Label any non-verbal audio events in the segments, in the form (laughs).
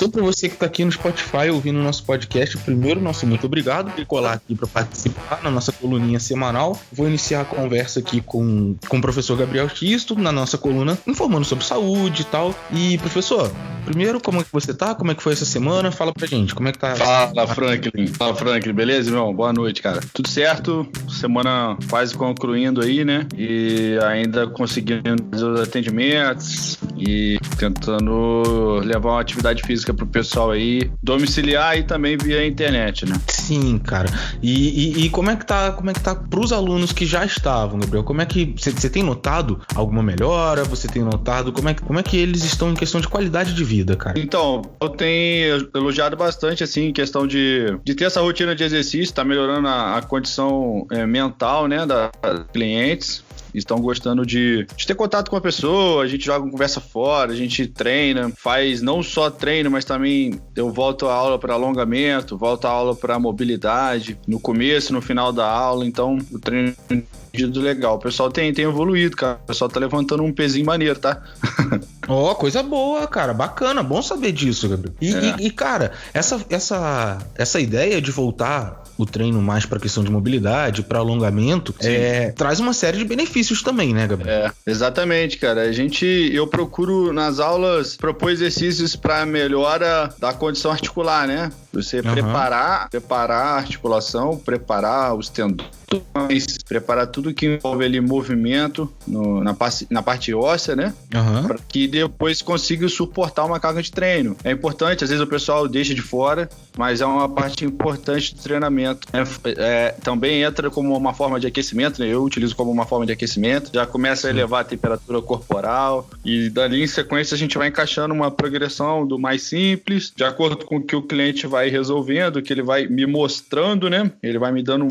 Então, para você que está aqui no Spotify ouvindo o nosso podcast, primeiro, nosso muito obrigado por colar aqui para participar na nossa coluninha semanal. Vou iniciar a conversa aqui com, com o professor Gabriel Xisto, na nossa coluna, informando sobre saúde e tal. E, professor, primeiro, como é que você tá? Como é que foi essa semana? Fala pra gente, como é que tá? Fala, Franklin. Fala, Franklin. Beleza, irmão? Boa noite, cara. Tudo certo? Semana quase concluindo aí, né? E ainda conseguindo fazer os atendimentos e tentando levar uma atividade física pro pessoal aí, domiciliar e também via internet, né? Sim, cara. E, e, e como é que tá, como é que tá pros alunos que já estavam, Gabriel? Como é que você tem notado alguma melhora? Você tem notado como é, como é que eles estão em questão de qualidade de vida, cara? Então, eu tenho elogiado bastante, assim, questão de, de ter essa rotina de exercício, tá melhorando a, a condição é, mental, né, das clientes estão gostando de, de, ter contato com a pessoa, a gente joga uma conversa fora, a gente treina, faz não só treino, mas também eu volto a aula para alongamento, volto a aula para mobilidade, no começo, no final da aula, então o treino legal. O pessoal tem, tem evoluído, cara. O pessoal tá levantando um pezinho maneiro, tá? (laughs) Ó, oh, coisa boa, cara. Bacana, bom saber disso, Gabriel. E, é. e, e, cara, essa, essa, essa ideia de voltar o treino mais para questão de mobilidade, para alongamento, é, traz uma série de benefícios também, né, Gabriel? É, exatamente, cara. A gente, eu procuro nas aulas propor exercícios para melhora da condição articular, né? Você uhum. preparar, preparar a articulação, preparar os tendões, preparar tudo que envolve ali movimento no, na, na parte óssea, né? Uhum. Para que depois consiga suportar uma carga de treino. É importante, às vezes o pessoal deixa de fora, mas é uma parte importante do treinamento. É, é, também entra como uma forma de aquecimento, né? Eu utilizo como uma forma de aquecimento, já começa a elevar a temperatura corporal e dali em sequência a gente vai encaixando uma progressão do mais simples, de acordo com o que o cliente vai resolvendo, que ele vai me mostrando, né? Ele vai me dando um,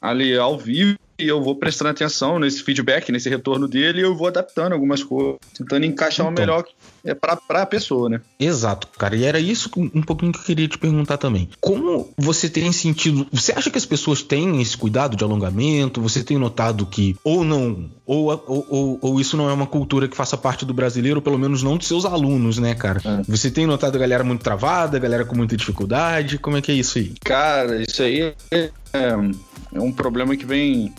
ali ao vivo e eu vou prestando atenção nesse feedback, nesse retorno dele, e eu vou adaptando algumas coisas, tentando encaixar então, o melhor é para a pessoa, né? Exato, cara. E era isso um pouquinho que eu queria te perguntar também. Como você tem sentido? Você acha que as pessoas têm esse cuidado de alongamento? Você tem notado que ou não, ou, ou, ou, ou isso não é uma cultura que faça parte do brasileiro, ou pelo menos não dos seus alunos, né, cara? É. Você tem notado a galera muito travada, a galera com muita dificuldade? Como é que é isso aí? Cara, isso aí é, é um problema que vem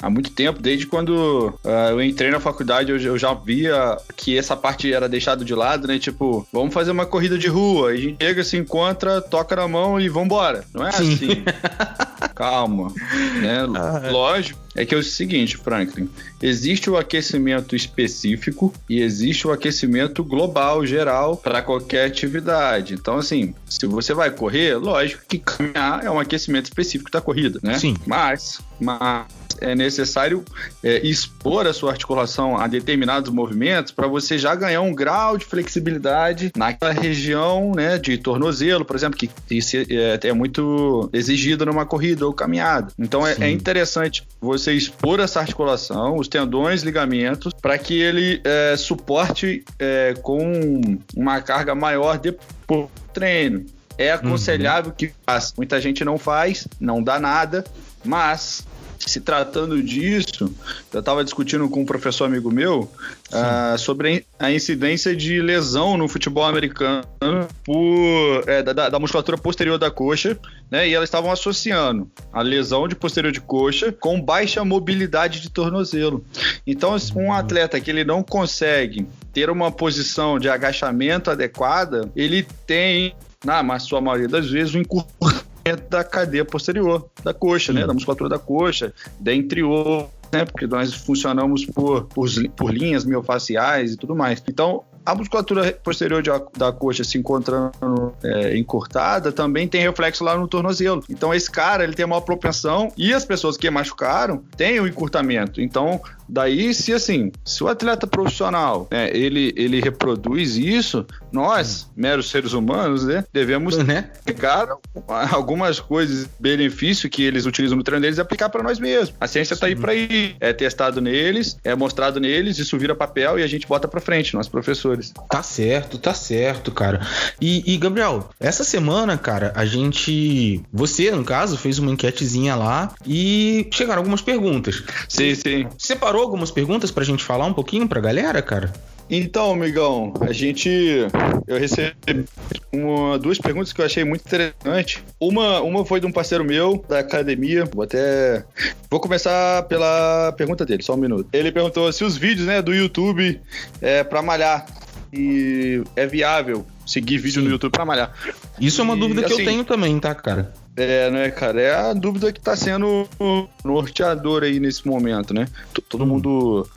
há muito tempo, desde quando uh, eu entrei na faculdade, eu, eu, já via que essa parte era deixada de lado, né? Tipo, vamos fazer uma corrida de rua, a gente chega, se encontra, toca na mão e vambora. Não é Sim. assim. (laughs) Calma, né? Ah, é. Lógico é que é o seguinte, Franklin, existe o aquecimento específico e existe o aquecimento global, geral, para qualquer atividade. Então, assim, se você vai correr, lógico que caminhar é um aquecimento específico da corrida, né? Sim. Mas, mas é necessário é, expor a sua articulação a determinados movimentos para você já ganhar um grau de flexibilidade naquela região né, de tornozelo, por exemplo, que isso é, é muito exigido numa corrida ou caminhada. Então é, é, interessante você expor essa articulação, os tendões, ligamentos, para que ele é, suporte é, com uma carga maior depois do treino. É aconselhável uhum. que faça. Muita gente não faz, não dá nada, mas se tratando disso, eu estava discutindo com um professor amigo meu uh, sobre a incidência de lesão no futebol americano por, é, da, da, musculatura posterior da coxa, né? E elas estavam associando a lesão de posterior de coxa com baixa mobilidade de tornozelo. Então, um atleta que ele não consegue ter uma posição de agachamento adequada, ele tem, na sua maioria das vezes, um encurtamento da cadeia posterior da coxa, né? Da musculatura da coxa, dentre outros, né? Porque nós funcionamos por, por, por linhas miofaciais e tudo mais. Então, a musculatura posterior de, da coxa se encontrando é, encurtada também tem reflexo lá no tornozelo. Então esse cara ele tem uma propensão e as pessoas que machucaram têm o um encurtamento. Então Daí, se assim, se o atleta profissional, né, ele, ele reproduz isso, nós, meros seres humanos, né, devemos né? pegar algumas coisas, benefício que eles utilizam no treino deles e aplicar para nós mesmos. A ciência está aí para ir. É testado neles, é mostrado neles, isso vira papel e a gente bota para frente, nós professores. Tá certo, tá certo, cara. E, e, Gabriel, essa semana, cara, a gente. Você, no caso, fez uma enquetezinha lá e chegaram algumas perguntas. Sim, sim. Separou algumas perguntas pra gente falar um pouquinho pra galera, cara? Então, amigão, a gente. Eu recebi uma, duas perguntas que eu achei muito interessante. Uma, uma foi de um parceiro meu da academia. Vou até. Vou começar pela pergunta dele, só um minuto. Ele perguntou se os vídeos né, do YouTube é para malhar. E é viável seguir vídeo Sim. no YouTube para malhar. Isso é uma dúvida que assim, eu tenho também, tá, cara? É, né, cara? É a dúvida que tá sendo norteador aí nesse momento, né? Todo hum. mundo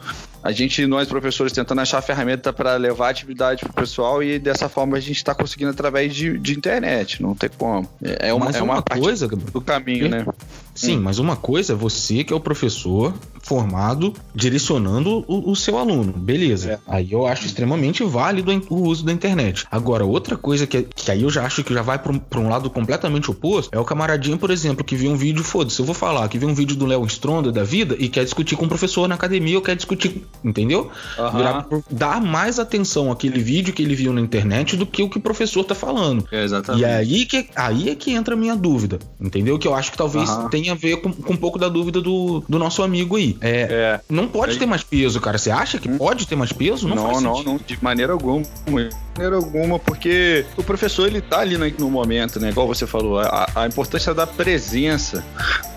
a gente, nós professores, tentando achar ferramenta para levar atividade pro pessoal e dessa forma a gente está conseguindo através de, de internet, não tem como. É, é uma, é uma, uma coisa do caminho, né? Sim, hum. mas uma coisa é você que é o professor formado direcionando o, o seu aluno, beleza. É. Aí eu acho extremamente válido o uso da internet. Agora, outra coisa que, que aí eu já acho que já vai para um, um, lado completamente oposto é o camaradinho, por exemplo, que viu um vídeo, foda-se, eu vou falar, que viu um vídeo do Léo Stronda da vida e quer discutir com o professor na academia ou quer discutir, entendeu? Uhum. dar mais atenção àquele vídeo que ele viu na internet do que o que o professor tá falando. É exatamente. E aí, que, aí é que entra a minha dúvida, entendeu? Que eu acho que talvez uhum. tenha a ver com, com um pouco da dúvida do, do nosso amigo aí. É, é. Não pode é. ter mais peso, cara. Você acha que hum. pode ter mais peso? Não, não, não, não, de maneira alguma. De maneira alguma, porque o professor ele tá ali no, momento, né? Igual você falou, a, a importância da presença,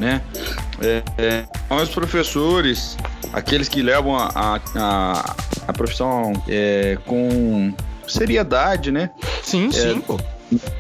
né? É, é, os professores, aqueles que levam a, a, a profissão é, com seriedade, né? Sim, sim, pô.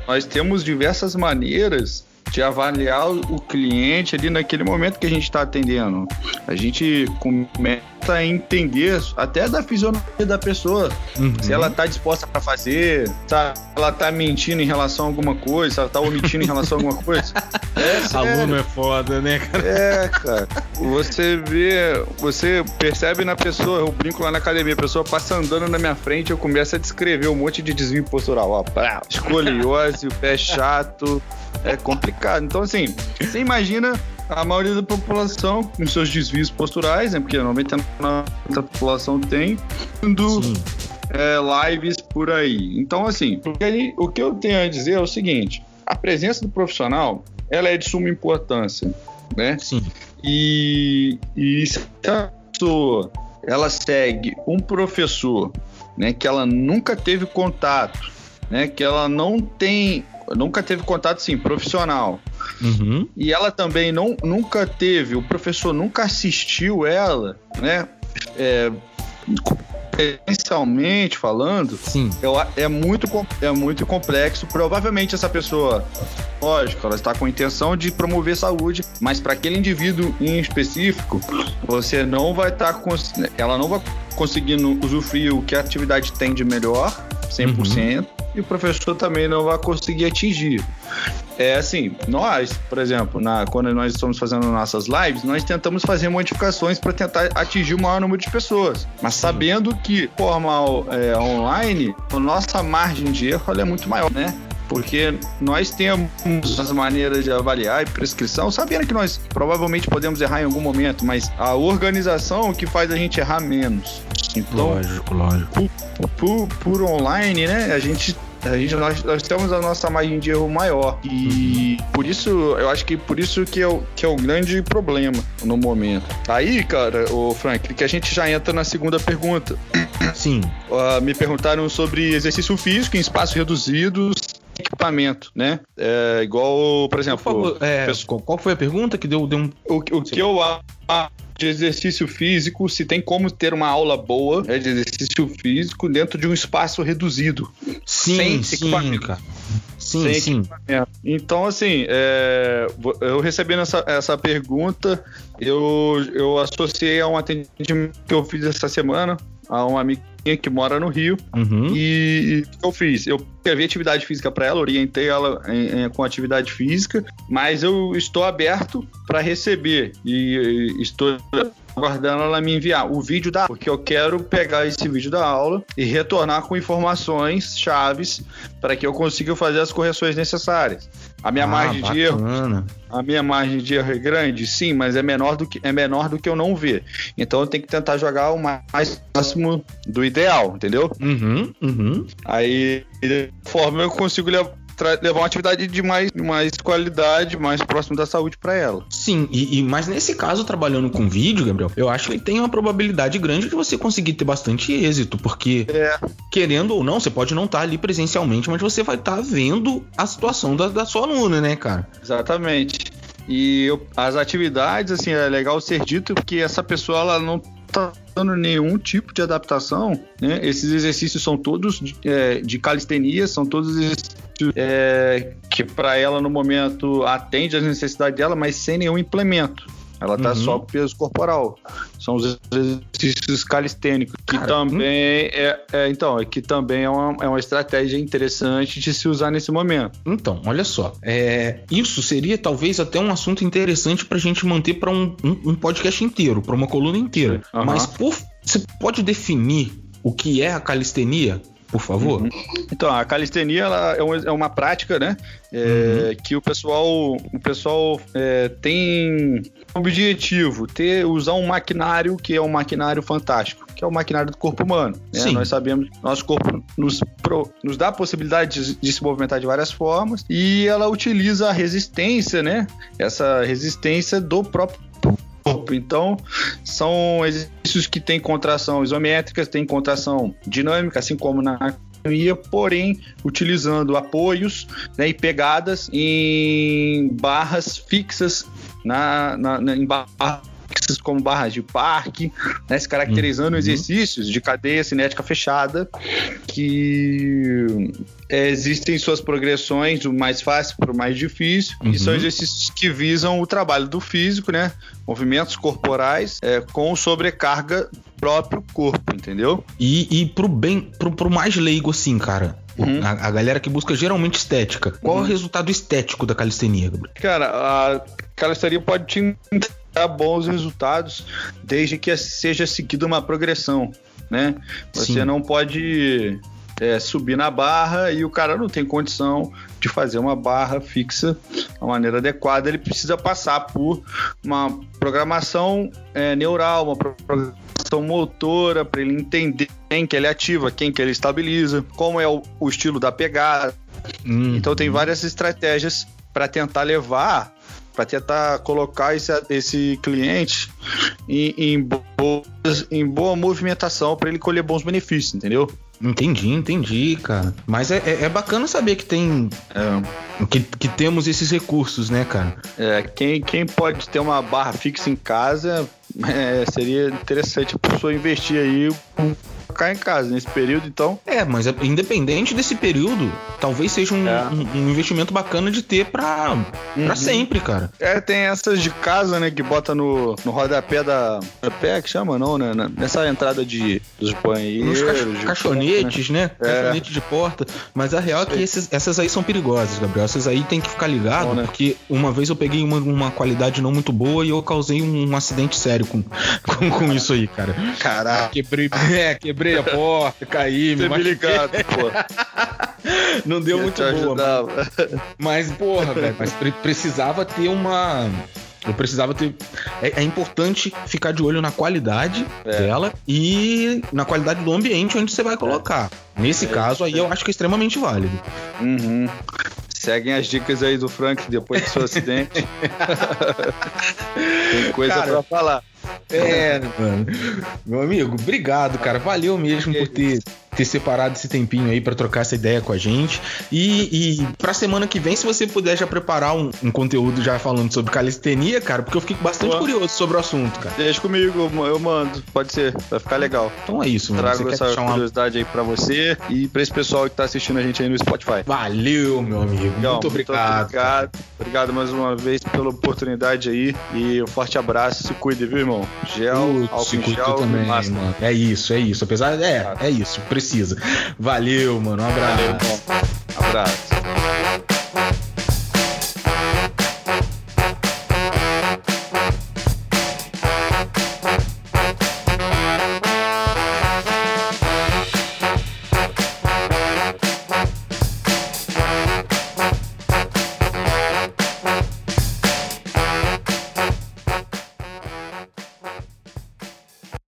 Nós temos diversas maneiras de avaliar o cliente ali naquele momento que a gente está atendendo. A gente começa a entender até da fisionomia da pessoa, uhum. se ela está disposta para fazer, se ela está mentindo em relação a alguma coisa, se ela está omitindo em relação a alguma coisa. (laughs) É, Aluno é foda, né, cara? É, cara. Você vê, você percebe na pessoa, eu brinco lá na academia, a pessoa passa andando na minha frente, eu começo a descrever um monte de desvio postural, ó, escoliose, o pé chato, é complicado. Então, assim, você imagina a maioria da população com seus desvios posturais, né? Porque 99% da população tem, do é, lives por aí. Então, assim, o que eu tenho a dizer é o seguinte: a presença do profissional ela é de suma importância, né? Sim. E, e se a pessoa ela segue um professor, né, que ela nunca teve contato, né, que ela não tem nunca teve contato, sim, profissional. Uhum. E ela também não, nunca teve, o professor nunca assistiu ela, né? É, Potencialmente falando, Sim. É, é, muito, é muito complexo. Provavelmente essa pessoa, lógico, ela está com a intenção de promover saúde, mas para aquele indivíduo em específico, você não vai estar tá, ela não vai conseguindo usufruir o que a atividade tem de melhor, 100%. Uhum e o professor também não vai conseguir atingir. É assim, nós, por exemplo, na, quando nós estamos fazendo nossas lives, nós tentamos fazer modificações para tentar atingir o maior número de pessoas. Mas sabendo que forma é, online, a nossa margem de erro é muito maior, né? porque nós temos as maneiras de avaliar e prescrição, sabendo que nós provavelmente podemos errar em algum momento, mas a organização é que faz a gente errar menos. Então, lógico, lógico. Por, por, por online, né, a gente a gente, nós, nós temos a nossa margem de erro maior. E por isso, eu acho que por isso que é, o, que é o grande problema no momento. Aí, cara, o Frank, que a gente já entra na segunda pergunta. Sim. Uh, me perguntaram sobre exercício físico em espaços reduzidos equipamento, né? É, igual, por exemplo. Por favor, é, qual foi a pergunta que deu, deu um. O, o que eu de exercício físico, se tem como ter uma aula boa né, de exercício físico dentro de um espaço reduzido. Sim, sim, cara. Sim, sem sim. Então, assim, é, eu recebendo essa, essa pergunta, eu, eu associei a um atendimento que eu fiz essa semana a uma amiga que mora no Rio. Uhum. E o que eu fiz? Eu escrevi atividade física para ela, orientei ela em, em, com atividade física, mas eu estou aberto para receber e, e estou aguardando ela me enviar o vídeo da porque eu quero pegar esse vídeo da aula e retornar com informações chaves para que eu consiga fazer as correções necessárias. A minha ah, margem bacana. de erro, a minha margem de erro é grande, sim, mas é menor do que é menor do que eu não ver. Então eu tenho que tentar jogar o mais próximo do ideal, entendeu? Uhum, uhum. Aí, de forma eu consigo levar uma atividade de mais, mais qualidade, mais próximo da saúde para ela. Sim, e, e, mas nesse caso, trabalhando com vídeo, Gabriel, eu acho que tem uma probabilidade grande de você conseguir ter bastante êxito, porque é. querendo ou não, você pode não estar tá ali presencialmente, mas você vai estar tá vendo a situação da, da sua aluna, né, cara? Exatamente. E eu, as atividades, assim, é legal ser dito porque essa pessoa ela não tá dando nenhum tipo de adaptação. Né? Esses exercícios são todos de, é, de calistenia, são todos exercícios é, que para ela no momento atende às necessidades dela, mas sem nenhum implemento. Ela tá uhum. só com peso corporal. São os exercícios calistênicos, que Cara, também hum. é, é, então, é que também é uma, é uma estratégia interessante de se usar nesse momento. Então, olha só, é, isso seria talvez até um assunto interessante para a gente manter para um, um, um, podcast inteiro, para uma coluna inteira. Uhum. Mas por, você pode definir o que é a calistenia? Por favor? Uhum. Então, a calistenia ela é, uma, é uma prática, né? É, uhum. Que o pessoal, o pessoal é, tem objetivo, ter, usar um maquinário que é um maquinário fantástico, que é o maquinário do corpo humano. Né? Nós sabemos que nosso corpo nos, pro, nos dá a possibilidade de, de, se movimentar de várias formas e ela utiliza a resistência, né? Essa resistência do próprio corpo. Então, são exercícios que têm contração isométrica, tem contração dinâmica, assim como na academia, porém utilizando apoios né, e pegadas em barras fixas na, na, na em barras como barras de parque, né, se caracterizando uhum. exercícios de cadeia cinética fechada, que é, existem suas progressões, do mais fácil para o mais difícil, uhum. e são exercícios que visam o trabalho do físico, né? Movimentos corporais é, com sobrecarga próprio corpo, entendeu? E, e pro bem, pro, pro mais leigo, assim, cara. Uhum. A, a, galera que busca geralmente estética. Qual uhum. é o uhum. resultado estético da calistenia, Gabriel? Cara, a calistenia pode te dar bons resultados desde que seja seguida uma progressão, né? Você Sim. não pode é, subir na barra e o cara não tem condição de fazer uma barra fixa da maneira adequada, ele precisa passar por uma programação é, neural, uma programação motora para ele entender quem que ele ativa, quem que ele estabiliza, como é o, o estilo da pegada. Uhum. Então tem várias estratégias para tentar levar para tentar colocar esse, esse cliente em, em, boas, em boa movimentação para ele colher bons benefícios, entendeu? Entendi, entendi, cara. Mas é, é, é bacana saber que tem. É, que, que temos esses recursos, né, cara? É, quem, quem pode ter uma barra fixa em casa, (laughs) é, seria interessante a pessoa investir aí ficar em casa nesse período, então. É, mas é, independente desse período, talvez seja um, é. um, um investimento bacana de ter pra, uhum. Pra sempre, cara. É, tem essas de casa, né, que bota no, no rodapé da. Rodapé que chama, não, né? Nessa entrada de, dos banheiros. Nos caixonetes, né? né? É. Caixonete de porta. Mas a real é que esses, essas aí são perigosas, Gabriel. Essas aí tem que ficar ligado, Bom, né? porque uma vez eu peguei uma, uma qualidade não muito boa e eu causei um, um acidente sério com, (laughs) com, com isso aí, cara. Caraca. Quebrei, (laughs) é, quebrei quebrei a porta, caí, me pô. (laughs) Não deu muito boa. Mas, mas, porra, velho, mas precisava ter uma. Eu precisava ter. É, é, importante ficar de olho na qualidade é. dela e na qualidade do ambiente onde você vai colocar. Nesse é. caso aí, eu acho que é extremamente válido. Uhum. Seguem as dicas aí do Frank depois do seu acidente. (laughs) Tem coisa pra falar. É, mano. Meu amigo, obrigado, cara. Valeu mesmo por ter ter separado esse tempinho aí para trocar essa ideia com a gente. E, e pra semana que vem, se você puder já preparar um, um conteúdo já falando sobre calistenia, cara, porque eu fiquei bastante Boa. curioso sobre o assunto, cara. Deixa comigo, eu mando. Pode ser, vai ficar legal. Então é isso, mano. Trago essa curiosidade uma... aí pra você e pra esse pessoal que tá assistindo a gente aí no Spotify. Valeu, meu amigo. Legal, muito obrigado. Muito obrigado. Obrigado mais uma vez pela oportunidade aí. E um forte abraço. Se cuide, viu, irmão? Gel, álcool gel também, mano. É isso, é isso. Apesar, é, é isso. Precisa precisa. Valeu, mano. Um abraço. Valeu, abraço.